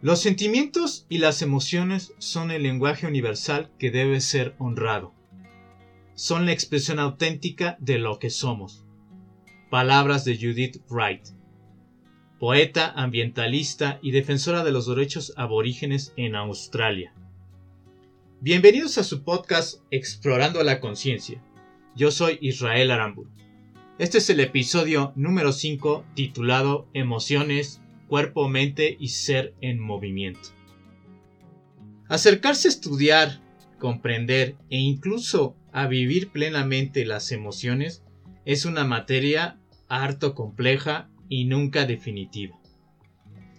Los sentimientos y las emociones son el lenguaje universal que debe ser honrado. Son la expresión auténtica de lo que somos. Palabras de Judith Wright, poeta, ambientalista y defensora de los derechos aborígenes en Australia. Bienvenidos a su podcast Explorando la Conciencia. Yo soy Israel Aramburu. Este es el episodio número 5 titulado Emociones, Cuerpo, Mente y Ser en Movimiento. Acercarse a estudiar, comprender e incluso a vivir plenamente las emociones es una materia harto compleja y nunca definitiva.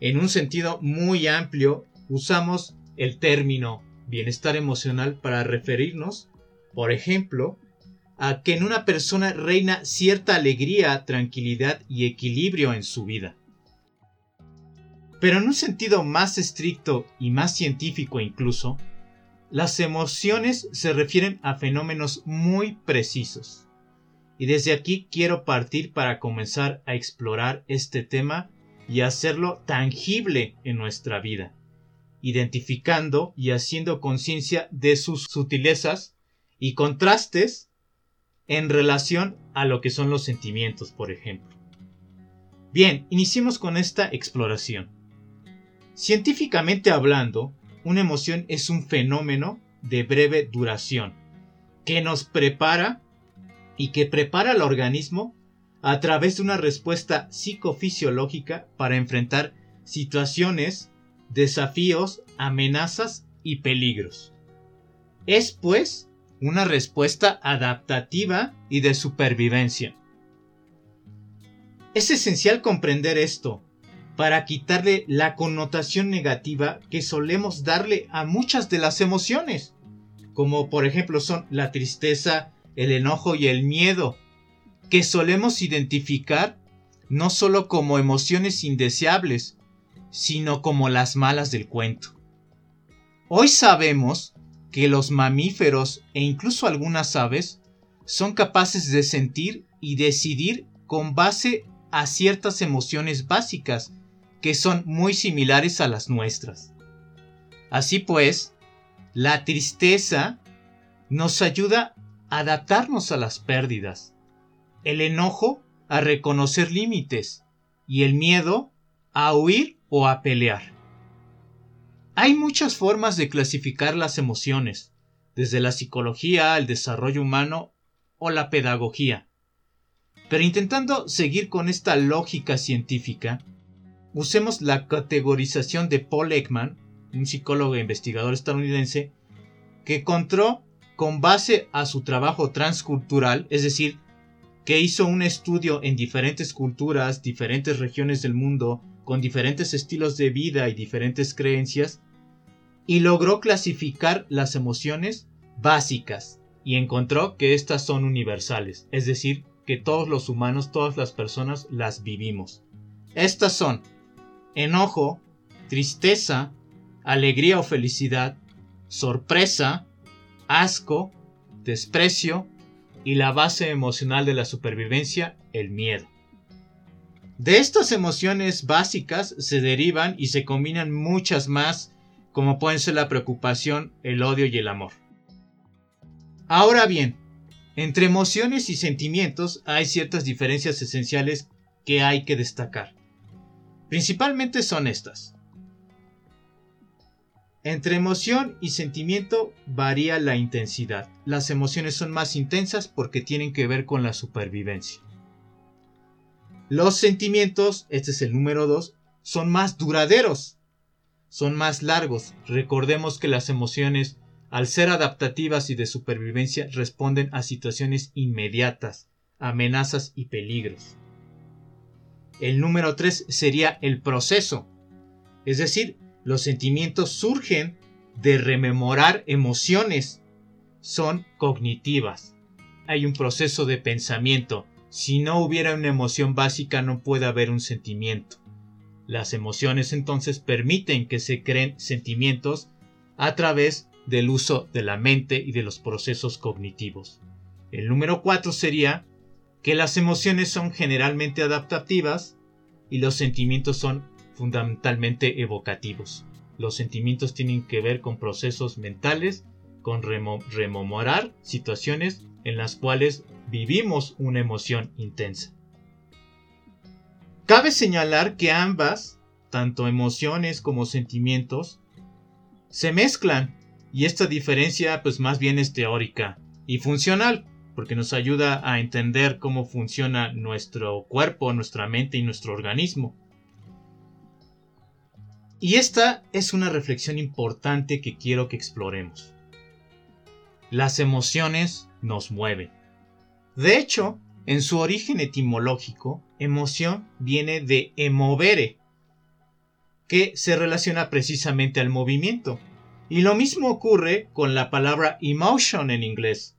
En un sentido muy amplio, usamos el término bienestar emocional para referirnos, por ejemplo, a que en una persona reina cierta alegría, tranquilidad y equilibrio en su vida. Pero en un sentido más estricto y más científico incluso, las emociones se refieren a fenómenos muy precisos. Y desde aquí quiero partir para comenzar a explorar este tema y hacerlo tangible en nuestra vida, identificando y haciendo conciencia de sus sutilezas y contrastes en relación a lo que son los sentimientos, por ejemplo. Bien, iniciemos con esta exploración. Científicamente hablando, una emoción es un fenómeno de breve duración que nos prepara y que prepara al organismo a través de una respuesta psicofisiológica para enfrentar situaciones, desafíos, amenazas y peligros. Es pues una respuesta adaptativa y de supervivencia. Es esencial comprender esto para quitarle la connotación negativa que solemos darle a muchas de las emociones, como por ejemplo son la tristeza, el enojo y el miedo, que solemos identificar no solo como emociones indeseables, sino como las malas del cuento. Hoy sabemos que los mamíferos e incluso algunas aves son capaces de sentir y decidir con base a ciertas emociones básicas que son muy similares a las nuestras. Así pues, la tristeza nos ayuda a adaptarnos a las pérdidas, el enojo a reconocer límites y el miedo a huir o a pelear. Hay muchas formas de clasificar las emociones, desde la psicología, el desarrollo humano o la pedagogía. Pero intentando seguir con esta lógica científica, usemos la categorización de Paul Ekman, un psicólogo e investigador estadounidense, que encontró con base a su trabajo transcultural, es decir, que hizo un estudio en diferentes culturas, diferentes regiones del mundo, con diferentes estilos de vida y diferentes creencias, y logró clasificar las emociones básicas y encontró que estas son universales, es decir, que todos los humanos, todas las personas las vivimos. Estas son enojo, tristeza, alegría o felicidad, sorpresa, asco, desprecio y la base emocional de la supervivencia, el miedo. De estas emociones básicas se derivan y se combinan muchas más como pueden ser la preocupación, el odio y el amor. Ahora bien, entre emociones y sentimientos hay ciertas diferencias esenciales que hay que destacar. Principalmente son estas. Entre emoción y sentimiento varía la intensidad. Las emociones son más intensas porque tienen que ver con la supervivencia. Los sentimientos, este es el número 2, son más duraderos son más largos. Recordemos que las emociones, al ser adaptativas y de supervivencia, responden a situaciones inmediatas, amenazas y peligros. El número 3 sería el proceso. Es decir, los sentimientos surgen de rememorar emociones. Son cognitivas. Hay un proceso de pensamiento. Si no hubiera una emoción básica no puede haber un sentimiento. Las emociones entonces permiten que se creen sentimientos a través del uso de la mente y de los procesos cognitivos. El número 4 sería que las emociones son generalmente adaptativas y los sentimientos son fundamentalmente evocativos. Los sentimientos tienen que ver con procesos mentales, con rememorar situaciones en las cuales vivimos una emoción intensa. Cabe señalar que ambas, tanto emociones como sentimientos, se mezclan y esta diferencia pues más bien es teórica y funcional porque nos ayuda a entender cómo funciona nuestro cuerpo, nuestra mente y nuestro organismo. Y esta es una reflexión importante que quiero que exploremos. Las emociones nos mueven. De hecho, en su origen etimológico, emoción viene de emovere, que se relaciona precisamente al movimiento. Y lo mismo ocurre con la palabra emotion en inglés,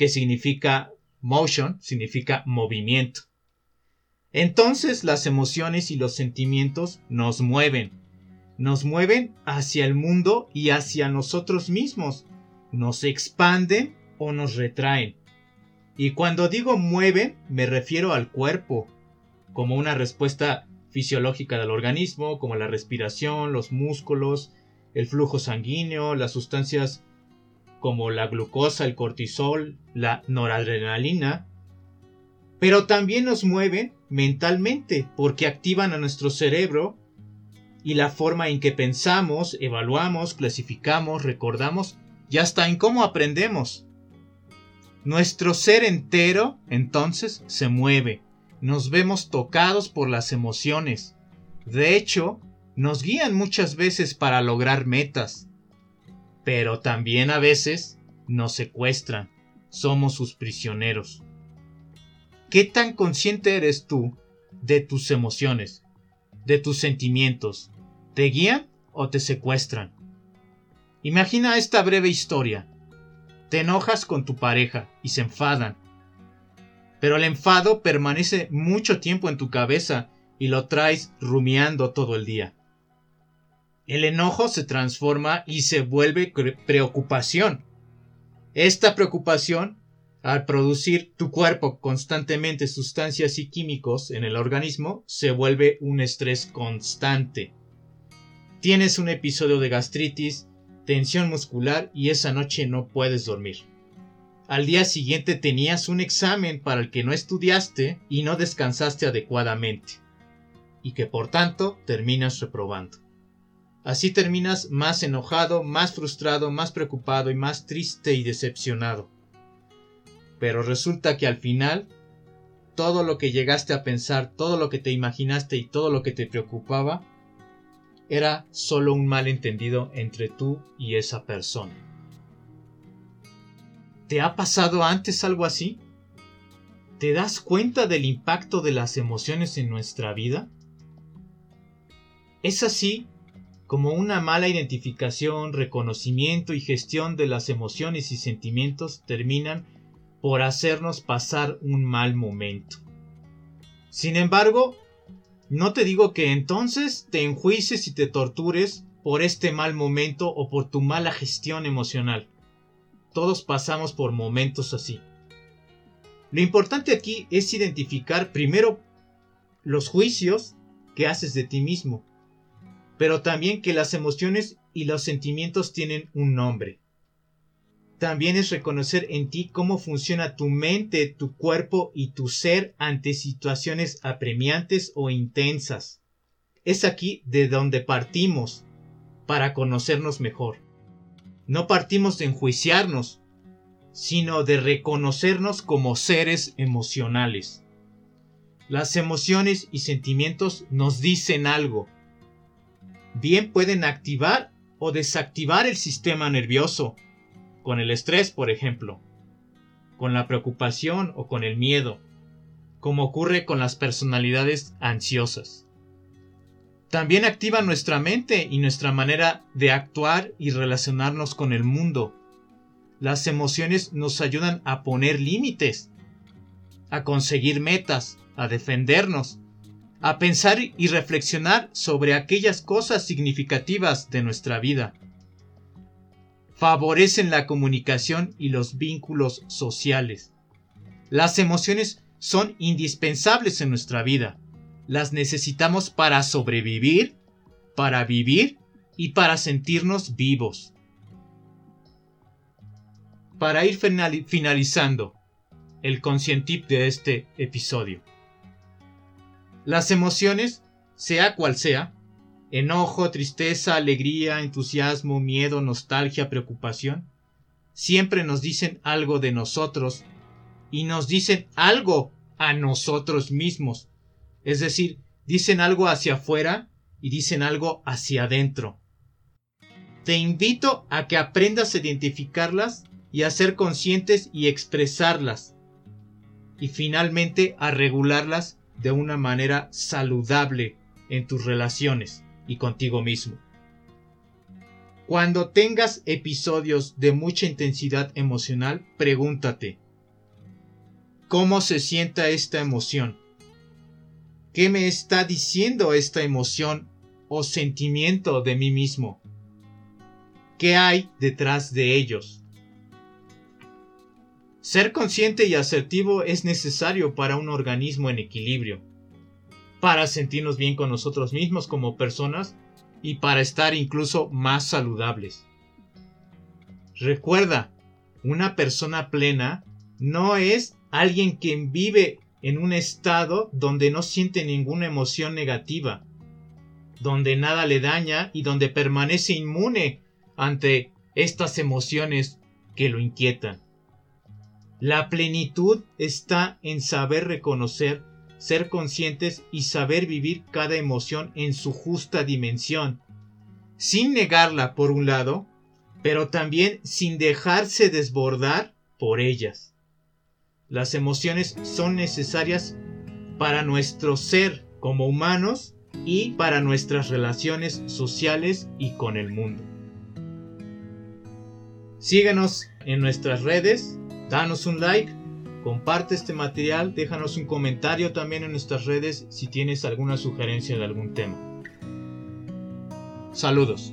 que significa motion, significa movimiento. Entonces las emociones y los sentimientos nos mueven, nos mueven hacia el mundo y hacia nosotros mismos, nos expanden o nos retraen. Y cuando digo mueven, me refiero al cuerpo, como una respuesta fisiológica del organismo, como la respiración, los músculos, el flujo sanguíneo, las sustancias como la glucosa, el cortisol, la noradrenalina, pero también nos mueven mentalmente porque activan a nuestro cerebro y la forma en que pensamos, evaluamos, clasificamos, recordamos y hasta en cómo aprendemos. Nuestro ser entero entonces se mueve, nos vemos tocados por las emociones. De hecho, nos guían muchas veces para lograr metas, pero también a veces nos secuestran, somos sus prisioneros. ¿Qué tan consciente eres tú de tus emociones, de tus sentimientos? ¿Te guían o te secuestran? Imagina esta breve historia. Te enojas con tu pareja y se enfadan. Pero el enfado permanece mucho tiempo en tu cabeza y lo traes rumiando todo el día el enojo se transforma y se vuelve preocupación. Esta preocupación, al producir tu cuerpo constantemente sustancias y químicos en el organismo, se vuelve un estrés constante. Tienes un episodio de gastritis, tensión muscular y esa noche no puedes dormir. Al día siguiente tenías un examen para el que no estudiaste y no descansaste adecuadamente, y que por tanto terminas reprobando. Así terminas más enojado, más frustrado, más preocupado y más triste y decepcionado. Pero resulta que al final, todo lo que llegaste a pensar, todo lo que te imaginaste y todo lo que te preocupaba, era solo un malentendido entre tú y esa persona. ¿Te ha pasado antes algo así? ¿Te das cuenta del impacto de las emociones en nuestra vida? Es así como una mala identificación, reconocimiento y gestión de las emociones y sentimientos terminan por hacernos pasar un mal momento. Sin embargo, no te digo que entonces te enjuices y te tortures por este mal momento o por tu mala gestión emocional. Todos pasamos por momentos así. Lo importante aquí es identificar primero los juicios que haces de ti mismo pero también que las emociones y los sentimientos tienen un nombre. También es reconocer en ti cómo funciona tu mente, tu cuerpo y tu ser ante situaciones apremiantes o intensas. Es aquí de donde partimos para conocernos mejor. No partimos de enjuiciarnos, sino de reconocernos como seres emocionales. Las emociones y sentimientos nos dicen algo, bien pueden activar o desactivar el sistema nervioso, con el estrés, por ejemplo, con la preocupación o con el miedo, como ocurre con las personalidades ansiosas. También activa nuestra mente y nuestra manera de actuar y relacionarnos con el mundo. Las emociones nos ayudan a poner límites, a conseguir metas, a defendernos, a pensar y reflexionar sobre aquellas cosas significativas de nuestra vida. Favorecen la comunicación y los vínculos sociales. Las emociones son indispensables en nuestra vida. las necesitamos para sobrevivir, para vivir y para sentirnos vivos. Para ir finalizando el conscientip de este episodio. Las emociones, sea cual sea, enojo, tristeza, alegría, entusiasmo, miedo, nostalgia, preocupación, siempre nos dicen algo de nosotros y nos dicen algo a nosotros mismos. Es decir, dicen algo hacia afuera y dicen algo hacia adentro. Te invito a que aprendas a identificarlas y a ser conscientes y expresarlas. Y finalmente a regularlas de una manera saludable en tus relaciones y contigo mismo. Cuando tengas episodios de mucha intensidad emocional, pregúntate, ¿cómo se sienta esta emoción? ¿Qué me está diciendo esta emoción o sentimiento de mí mismo? ¿Qué hay detrás de ellos? Ser consciente y asertivo es necesario para un organismo en equilibrio, para sentirnos bien con nosotros mismos como personas y para estar incluso más saludables. Recuerda, una persona plena no es alguien que vive en un estado donde no siente ninguna emoción negativa, donde nada le daña y donde permanece inmune ante estas emociones que lo inquietan. La plenitud está en saber reconocer, ser conscientes y saber vivir cada emoción en su justa dimensión, sin negarla por un lado, pero también sin dejarse desbordar por ellas. Las emociones son necesarias para nuestro ser como humanos y para nuestras relaciones sociales y con el mundo. Síguenos en nuestras redes danos un like, comparte este material, déjanos un comentario también en nuestras redes si tienes alguna sugerencia de algún tema. Saludos.